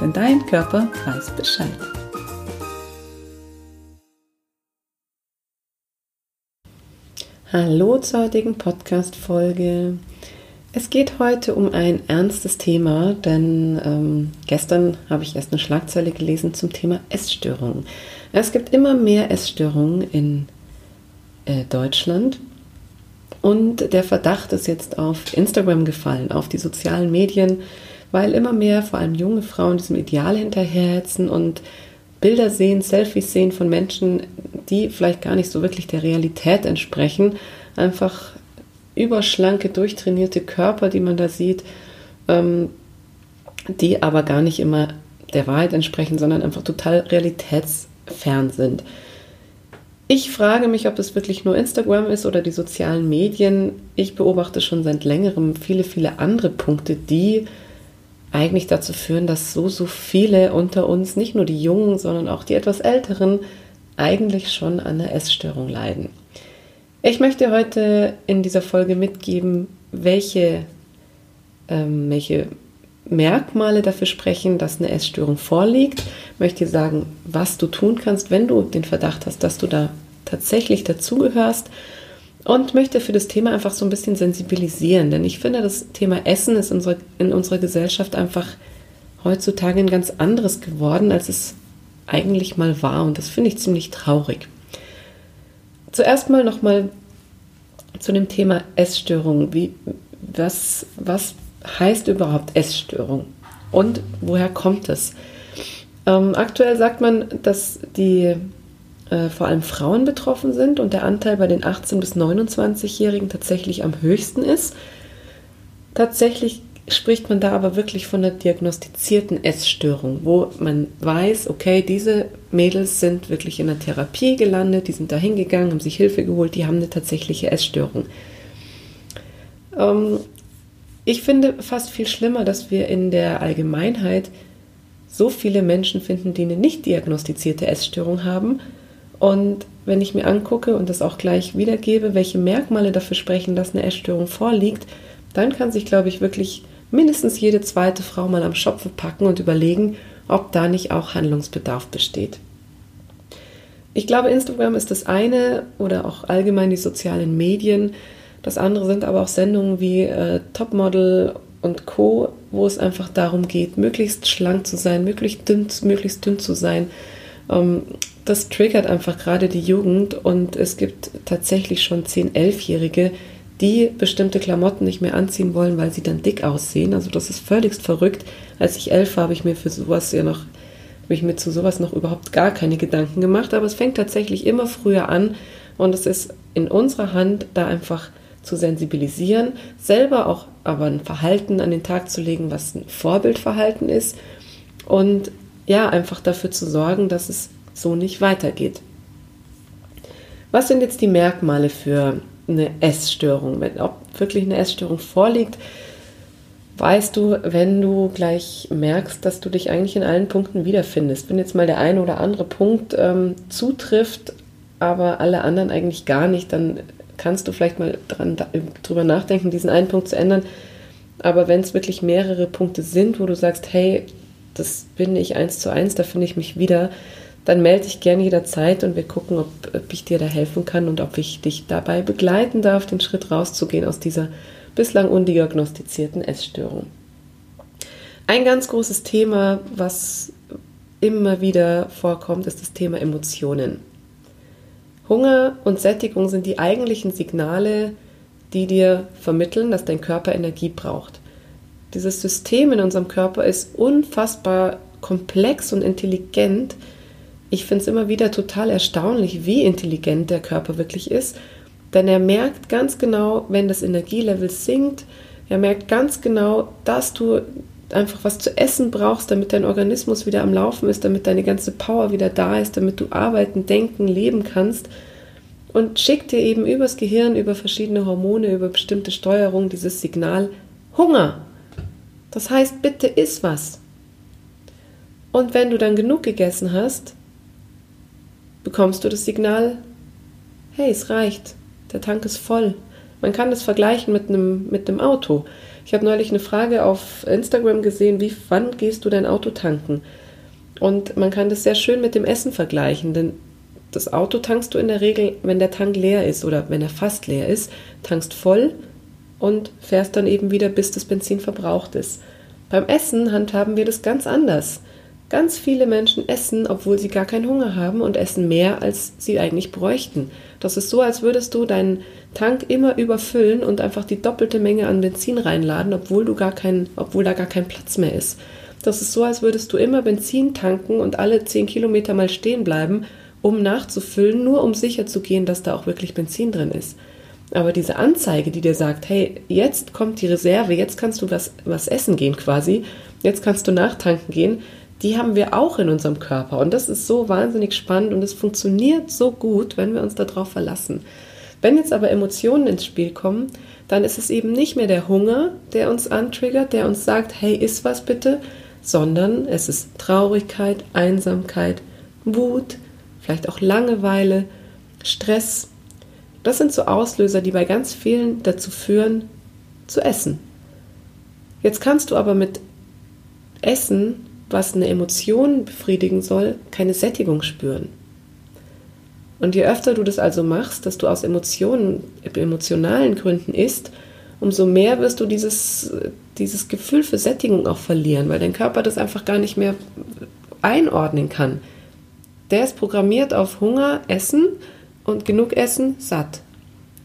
denn dein Körper weiß Bescheid. Hallo zur heutigen Podcast-Folge. Es geht heute um ein ernstes Thema, denn ähm, gestern habe ich erst eine Schlagzeile gelesen zum Thema Essstörungen. Es gibt immer mehr Essstörungen in äh, Deutschland und der Verdacht ist jetzt auf Instagram gefallen, auf die sozialen Medien, weil immer mehr, vor allem junge Frauen, diesem Ideal hinterherhetzen und Bilder sehen, Selfies sehen von Menschen, die vielleicht gar nicht so wirklich der Realität entsprechen, einfach überschlanke, durchtrainierte Körper, die man da sieht, ähm, die aber gar nicht immer der Wahrheit entsprechen, sondern einfach total realitätsfern sind. Ich frage mich, ob es wirklich nur Instagram ist oder die sozialen Medien. Ich beobachte schon seit längerem viele, viele andere Punkte, die eigentlich dazu führen, dass so, so viele unter uns, nicht nur die Jungen, sondern auch die etwas Älteren, eigentlich schon an einer Essstörung leiden. Ich möchte heute in dieser Folge mitgeben, welche, ähm, welche Merkmale dafür sprechen, dass eine Essstörung vorliegt. Ich möchte dir sagen, was du tun kannst, wenn du den Verdacht hast, dass du da tatsächlich dazugehörst. Und möchte für das Thema einfach so ein bisschen sensibilisieren, denn ich finde, das Thema Essen ist unsere, in unserer Gesellschaft einfach heutzutage ein ganz anderes geworden, als es eigentlich mal war. Und das finde ich ziemlich traurig. Zuerst mal nochmal zu dem Thema Essstörung. Wie, was, was heißt überhaupt Essstörung und woher kommt es? Ähm, aktuell sagt man, dass die äh, vor allem Frauen betroffen sind und der Anteil bei den 18- bis 29-Jährigen tatsächlich am höchsten ist. Tatsächlich spricht man da aber wirklich von einer diagnostizierten Essstörung, wo man weiß, okay, diese Mädels sind wirklich in der Therapie gelandet, die sind da hingegangen, haben sich Hilfe geholt, die haben eine tatsächliche Essstörung. Ähm, ich finde fast viel schlimmer, dass wir in der Allgemeinheit so viele Menschen finden, die eine nicht diagnostizierte Essstörung haben. Und wenn ich mir angucke und das auch gleich wiedergebe, welche Merkmale dafür sprechen, dass eine Essstörung vorliegt, dann kann sich, glaube ich, wirklich mindestens jede zweite Frau mal am Schopfe packen und überlegen, ob da nicht auch Handlungsbedarf besteht. Ich glaube, Instagram ist das eine oder auch allgemein die sozialen Medien. Das andere sind aber auch Sendungen wie äh, Topmodel und Co., wo es einfach darum geht, möglichst schlank zu sein, möglichst dünn, möglichst dünn zu sein. Ähm, das triggert einfach gerade die Jugend und es gibt tatsächlich schon 10-, 11-Jährige, die bestimmte Klamotten nicht mehr anziehen wollen, weil sie dann dick aussehen. Also das ist völlig verrückt. Als ich elf war, habe ich mir für sowas ja noch, habe ich mir zu sowas noch überhaupt gar keine Gedanken gemacht. Aber es fängt tatsächlich immer früher an und es ist in unserer Hand, da einfach zu sensibilisieren, selber auch aber ein Verhalten an den Tag zu legen, was ein Vorbildverhalten ist und ja, einfach dafür zu sorgen, dass es so nicht weitergeht. Was sind jetzt die Merkmale für eine Essstörung. Wenn ob wirklich eine Essstörung vorliegt, weißt du, wenn du gleich merkst, dass du dich eigentlich in allen Punkten wiederfindest. Wenn jetzt mal der eine oder andere Punkt ähm, zutrifft, aber alle anderen eigentlich gar nicht, dann kannst du vielleicht mal dran, drüber nachdenken, diesen einen Punkt zu ändern. Aber wenn es wirklich mehrere Punkte sind, wo du sagst, hey, das bin ich eins zu eins, da finde ich mich wieder, dann melde dich gerne jederzeit und wir gucken, ob, ob, ich dir da helfen kann und ob ich dich dabei begleiten darf, den Schritt rauszugehen aus dieser bislang undiagnostizierten Essstörung. Ein ganz großes Thema, was immer wieder vorkommt, ist das Thema Emotionen. Hunger und Sättigung sind die eigentlichen Signale, die dir vermitteln, dass dein Körper Energie braucht. Dieses System in unserem Körper ist unfassbar komplex und intelligent, ich finde es immer wieder total erstaunlich, wie intelligent der Körper wirklich ist. Denn er merkt ganz genau, wenn das Energielevel sinkt, er merkt ganz genau, dass du einfach was zu essen brauchst, damit dein Organismus wieder am Laufen ist, damit deine ganze Power wieder da ist, damit du arbeiten, denken, leben kannst. Und schickt dir eben übers Gehirn, über verschiedene Hormone, über bestimmte Steuerung dieses Signal Hunger. Das heißt, bitte iss was. Und wenn du dann genug gegessen hast, bekommst du das Signal, hey, es reicht, der Tank ist voll. Man kann das vergleichen mit einem, mit einem Auto. Ich habe neulich eine Frage auf Instagram gesehen, wie wann gehst du dein Auto tanken? Und man kann das sehr schön mit dem Essen vergleichen, denn das Auto tankst du in der Regel, wenn der Tank leer ist oder wenn er fast leer ist, tankst voll und fährst dann eben wieder, bis das Benzin verbraucht ist. Beim Essen handhaben wir das ganz anders. Ganz viele Menschen essen, obwohl sie gar keinen Hunger haben und essen mehr, als sie eigentlich bräuchten. Das ist so, als würdest du deinen Tank immer überfüllen und einfach die doppelte Menge an Benzin reinladen, obwohl du gar kein, obwohl da gar kein Platz mehr ist. Das ist so, als würdest du immer Benzin tanken und alle 10 Kilometer mal stehen bleiben, um nachzufüllen, nur um sicher zu gehen, dass da auch wirklich Benzin drin ist. Aber diese Anzeige, die dir sagt, hey, jetzt kommt die Reserve, jetzt kannst du was, was essen gehen quasi, jetzt kannst du nachtanken gehen, die haben wir auch in unserem Körper. Und das ist so wahnsinnig spannend und es funktioniert so gut, wenn wir uns darauf verlassen. Wenn jetzt aber Emotionen ins Spiel kommen, dann ist es eben nicht mehr der Hunger, der uns antriggert, der uns sagt, hey, iss was bitte, sondern es ist Traurigkeit, Einsamkeit, Wut, vielleicht auch Langeweile, Stress. Das sind so Auslöser, die bei ganz vielen dazu führen, zu essen. Jetzt kannst du aber mit Essen was eine Emotion befriedigen soll, keine Sättigung spüren. Und je öfter du das also machst, dass du aus Emotionen, emotionalen Gründen isst, umso mehr wirst du dieses, dieses Gefühl für Sättigung auch verlieren, weil dein Körper das einfach gar nicht mehr einordnen kann. Der ist programmiert auf Hunger, Essen und genug Essen, satt.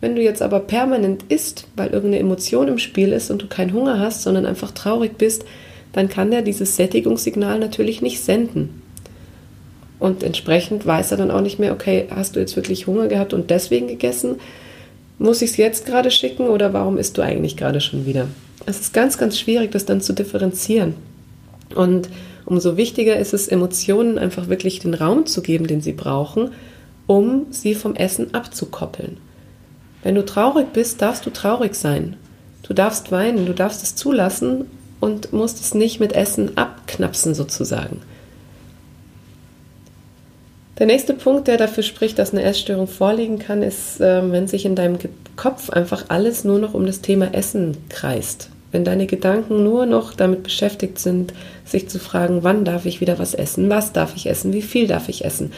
Wenn du jetzt aber permanent isst, weil irgendeine Emotion im Spiel ist und du keinen Hunger hast, sondern einfach traurig bist, dann kann der dieses Sättigungssignal natürlich nicht senden. Und entsprechend weiß er dann auch nicht mehr, okay, hast du jetzt wirklich Hunger gehabt und deswegen gegessen? Muss ich es jetzt gerade schicken oder warum isst du eigentlich gerade schon wieder? Es ist ganz, ganz schwierig, das dann zu differenzieren. Und umso wichtiger ist es, Emotionen einfach wirklich den Raum zu geben, den sie brauchen, um sie vom Essen abzukoppeln. Wenn du traurig bist, darfst du traurig sein. Du darfst weinen, du darfst es zulassen und musst es nicht mit Essen abknapsen sozusagen. Der nächste Punkt, der dafür spricht, dass eine Essstörung vorliegen kann, ist, ähm, wenn sich in deinem Kopf einfach alles nur noch um das Thema Essen kreist. Wenn deine Gedanken nur noch damit beschäftigt sind, sich zu fragen, wann darf ich wieder was essen, was darf ich essen, wie viel darf ich essen.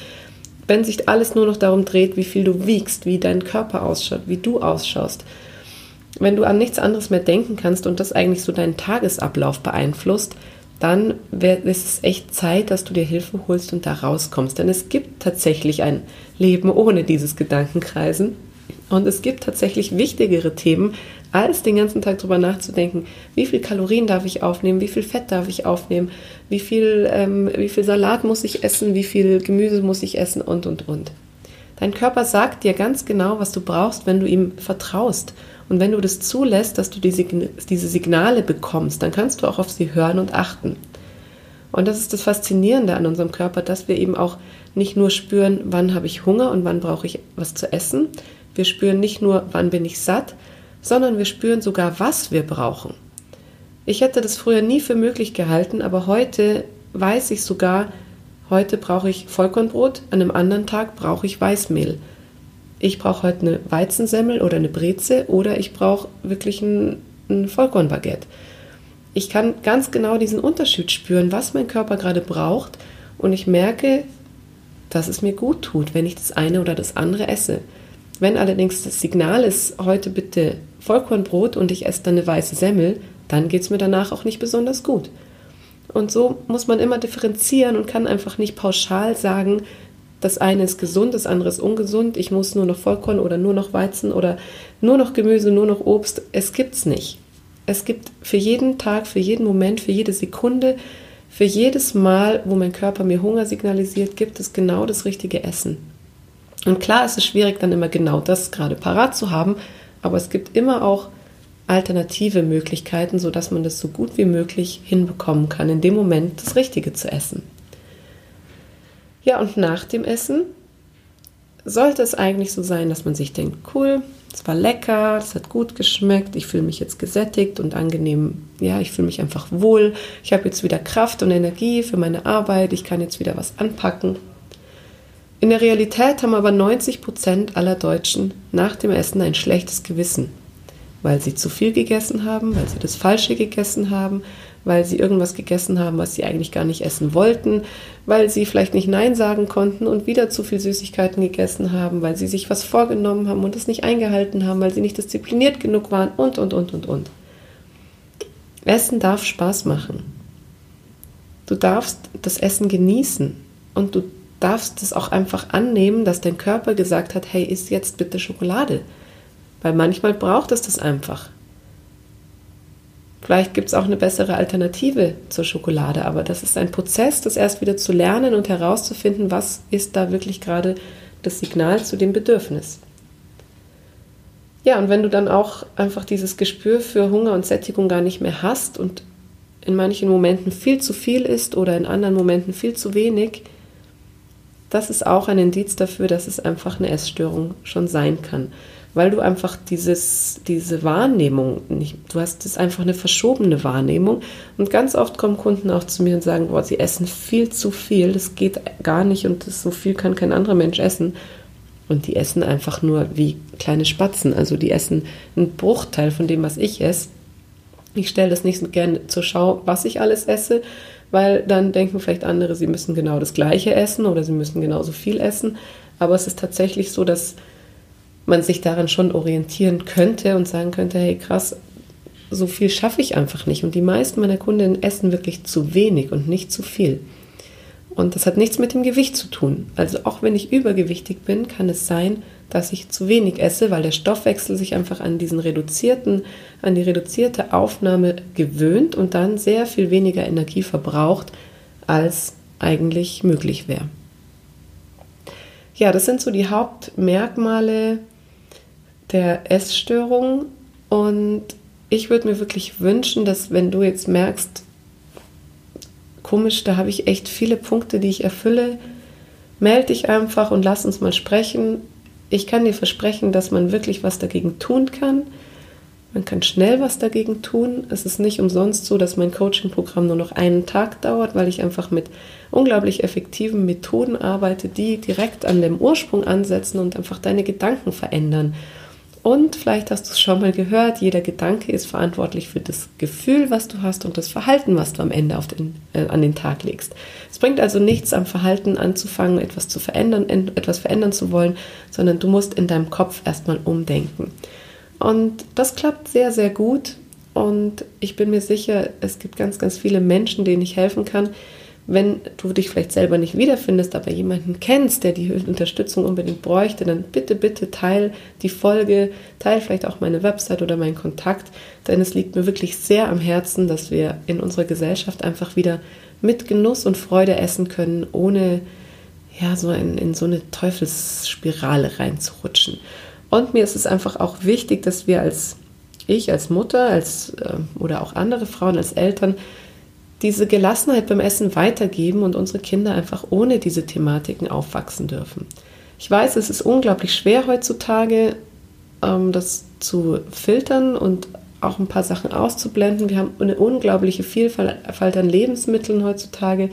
Wenn sich alles nur noch darum dreht, wie viel du wiegst, wie dein Körper ausschaut, wie du ausschaust, wenn du an nichts anderes mehr denken kannst und das eigentlich so deinen Tagesablauf beeinflusst, dann ist es echt Zeit, dass du dir Hilfe holst und da rauskommst. Denn es gibt tatsächlich ein Leben ohne dieses Gedankenkreisen. Und es gibt tatsächlich wichtigere Themen, als den ganzen Tag darüber nachzudenken, wie viel Kalorien darf ich aufnehmen, wie viel Fett darf ich aufnehmen, wie viel, ähm, wie viel Salat muss ich essen, wie viel Gemüse muss ich essen und, und, und. Dein Körper sagt dir ganz genau, was du brauchst, wenn du ihm vertraust. Und wenn du das zulässt, dass du diese Signale bekommst, dann kannst du auch auf sie hören und achten. Und das ist das Faszinierende an unserem Körper, dass wir eben auch nicht nur spüren, wann habe ich Hunger und wann brauche ich was zu essen. Wir spüren nicht nur, wann bin ich satt, sondern wir spüren sogar, was wir brauchen. Ich hätte das früher nie für möglich gehalten, aber heute weiß ich sogar, heute brauche ich Vollkornbrot, an einem anderen Tag brauche ich Weißmehl ich brauche heute eine Weizensemmel oder eine Breze oder ich brauche wirklich ein, ein Vollkornbaguette. Ich kann ganz genau diesen Unterschied spüren, was mein Körper gerade braucht und ich merke, dass es mir gut tut, wenn ich das eine oder das andere esse. Wenn allerdings das Signal ist, heute bitte Vollkornbrot und ich esse dann eine weiße Semmel, dann geht es mir danach auch nicht besonders gut. Und so muss man immer differenzieren und kann einfach nicht pauschal sagen, das eine ist gesund, das andere ist ungesund. Ich muss nur noch Vollkorn oder nur noch Weizen oder nur noch Gemüse, nur noch Obst. Es gibt's nicht. Es gibt für jeden Tag, für jeden Moment, für jede Sekunde, für jedes Mal, wo mein Körper mir Hunger signalisiert, gibt es genau das richtige Essen. Und klar ist es schwierig, dann immer genau das gerade parat zu haben, aber es gibt immer auch alternative Möglichkeiten, sodass man das so gut wie möglich hinbekommen kann, in dem Moment das Richtige zu essen. Ja, und nach dem Essen sollte es eigentlich so sein, dass man sich denkt, cool, es war lecker, es hat gut geschmeckt, ich fühle mich jetzt gesättigt und angenehm, ja, ich fühle mich einfach wohl, ich habe jetzt wieder Kraft und Energie für meine Arbeit, ich kann jetzt wieder was anpacken. In der Realität haben aber 90 Prozent aller Deutschen nach dem Essen ein schlechtes Gewissen, weil sie zu viel gegessen haben, weil sie das Falsche gegessen haben, weil sie irgendwas gegessen haben, was sie eigentlich gar nicht essen wollten, weil sie vielleicht nicht Nein sagen konnten und wieder zu viel Süßigkeiten gegessen haben, weil sie sich was vorgenommen haben und es nicht eingehalten haben, weil sie nicht diszipliniert genug waren und, und, und, und, und. Essen darf Spaß machen. Du darfst das Essen genießen und du darfst es auch einfach annehmen, dass dein Körper gesagt hat, hey, isst jetzt bitte Schokolade. Weil manchmal braucht es das einfach. Vielleicht gibt es auch eine bessere Alternative zur Schokolade, aber das ist ein Prozess, das erst wieder zu lernen und herauszufinden, was ist da wirklich gerade das Signal zu dem Bedürfnis. Ja, und wenn du dann auch einfach dieses Gespür für Hunger und Sättigung gar nicht mehr hast und in manchen Momenten viel zu viel ist oder in anderen Momenten viel zu wenig, das ist auch ein Indiz dafür, dass es einfach eine Essstörung schon sein kann weil du einfach dieses, diese Wahrnehmung nicht, du hast das einfach eine verschobene Wahrnehmung. Und ganz oft kommen Kunden auch zu mir und sagen, boah, sie essen viel zu viel, das geht gar nicht und das, so viel kann kein anderer Mensch essen. Und die essen einfach nur wie kleine Spatzen. Also die essen einen Bruchteil von dem, was ich esse. Ich stelle das nicht so gerne zur Schau, was ich alles esse, weil dann denken vielleicht andere, sie müssen genau das Gleiche essen oder sie müssen genauso viel essen. Aber es ist tatsächlich so, dass man sich daran schon orientieren könnte und sagen könnte, hey krass, so viel schaffe ich einfach nicht. Und die meisten meiner Kundinnen essen wirklich zu wenig und nicht zu viel. Und das hat nichts mit dem Gewicht zu tun. Also auch wenn ich übergewichtig bin, kann es sein, dass ich zu wenig esse, weil der Stoffwechsel sich einfach an diesen reduzierten, an die reduzierte Aufnahme gewöhnt und dann sehr viel weniger Energie verbraucht, als eigentlich möglich wäre. Ja, das sind so die Hauptmerkmale der Essstörung. Und ich würde mir wirklich wünschen, dass wenn du jetzt merkst, komisch, da habe ich echt viele Punkte, die ich erfülle, melde dich einfach und lass uns mal sprechen. Ich kann dir versprechen, dass man wirklich was dagegen tun kann. Man kann schnell was dagegen tun. Es ist nicht umsonst so, dass mein Coaching-Programm nur noch einen Tag dauert, weil ich einfach mit unglaublich effektiven Methoden arbeite, die direkt an dem Ursprung ansetzen und einfach deine Gedanken verändern. Und vielleicht hast du es schon mal gehört, jeder Gedanke ist verantwortlich für das Gefühl, was du hast und das Verhalten, was du am Ende den, äh, an den Tag legst. Es bringt also nichts am Verhalten anzufangen, etwas zu verändern, etwas verändern zu wollen, sondern du musst in deinem Kopf erstmal umdenken. Und das klappt sehr, sehr gut. Und ich bin mir sicher, es gibt ganz, ganz viele Menschen, denen ich helfen kann, wenn du dich vielleicht selber nicht wiederfindest, aber jemanden kennst, der die Unterstützung unbedingt bräuchte, dann bitte, bitte teil die Folge, teil vielleicht auch meine Website oder meinen Kontakt, denn es liegt mir wirklich sehr am Herzen, dass wir in unserer Gesellschaft einfach wieder mit Genuss und Freude essen können, ohne ja, so in, in so eine Teufelsspirale reinzurutschen. Und mir ist es einfach auch wichtig, dass wir als ich, als Mutter, als, äh, oder auch andere Frauen, als Eltern, diese Gelassenheit beim Essen weitergeben und unsere Kinder einfach ohne diese Thematiken aufwachsen dürfen. Ich weiß, es ist unglaublich schwer heutzutage, ähm, das zu filtern und auch ein paar Sachen auszublenden. Wir haben eine unglaubliche Vielfalt an Lebensmitteln heutzutage.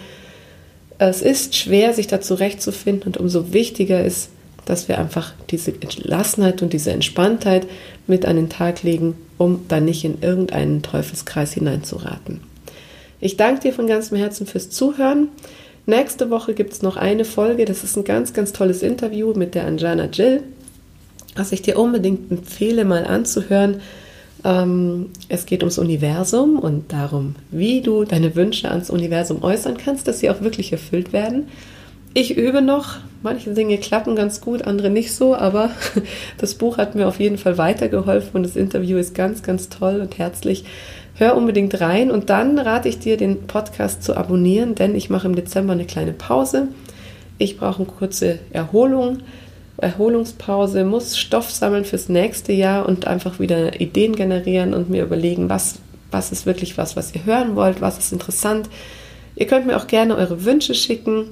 Es ist schwer, sich da zurechtzufinden und umso wichtiger ist, dass wir einfach diese Gelassenheit und diese Entspanntheit mit an den Tag legen, um dann nicht in irgendeinen Teufelskreis hineinzuraten. Ich danke dir von ganzem Herzen fürs Zuhören. Nächste Woche gibt es noch eine Folge. Das ist ein ganz, ganz tolles Interview mit der Anjana Jill, was ich dir unbedingt empfehle, mal anzuhören. Ähm, es geht ums Universum und darum, wie du deine Wünsche ans Universum äußern kannst, dass sie auch wirklich erfüllt werden. Ich übe noch. Manche Dinge klappen ganz gut, andere nicht so, aber das Buch hat mir auf jeden Fall weitergeholfen und das Interview ist ganz, ganz toll und herzlich. Hör unbedingt rein und dann rate ich dir, den Podcast zu abonnieren, denn ich mache im Dezember eine kleine Pause. Ich brauche eine kurze Erholung Erholungspause, muss Stoff sammeln fürs nächste Jahr und einfach wieder Ideen generieren und mir überlegen, was, was ist wirklich was, was ihr hören wollt, was ist interessant. Ihr könnt mir auch gerne eure Wünsche schicken.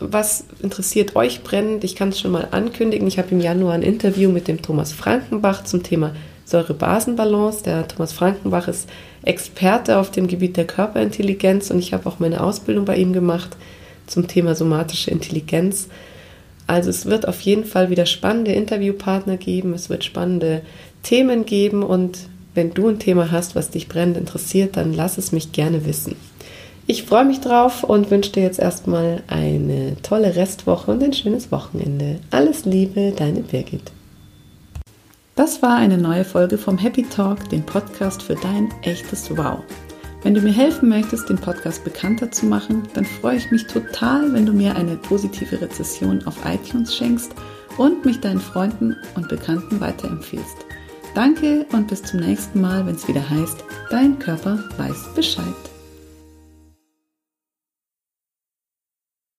Was interessiert euch brennend? Ich kann es schon mal ankündigen. Ich habe im Januar ein Interview mit dem Thomas Frankenbach zum Thema Säure-Basen-Balance. Der Thomas Frankenbach ist Experte auf dem Gebiet der Körperintelligenz und ich habe auch meine Ausbildung bei ihm gemacht zum Thema somatische Intelligenz. Also es wird auf jeden Fall wieder spannende Interviewpartner geben, es wird spannende Themen geben und wenn du ein Thema hast, was dich brennend interessiert, dann lass es mich gerne wissen. Ich freue mich drauf und wünsche dir jetzt erstmal eine tolle Restwoche und ein schönes Wochenende. Alles Liebe, deine Birgit. Das war eine neue Folge vom Happy Talk, dem Podcast für dein echtes Wow. Wenn du mir helfen möchtest, den Podcast bekannter zu machen, dann freue ich mich total, wenn du mir eine positive Rezession auf iTunes schenkst und mich deinen Freunden und Bekannten weiterempfiehlst. Danke und bis zum nächsten Mal, wenn es wieder heißt, dein Körper weiß Bescheid.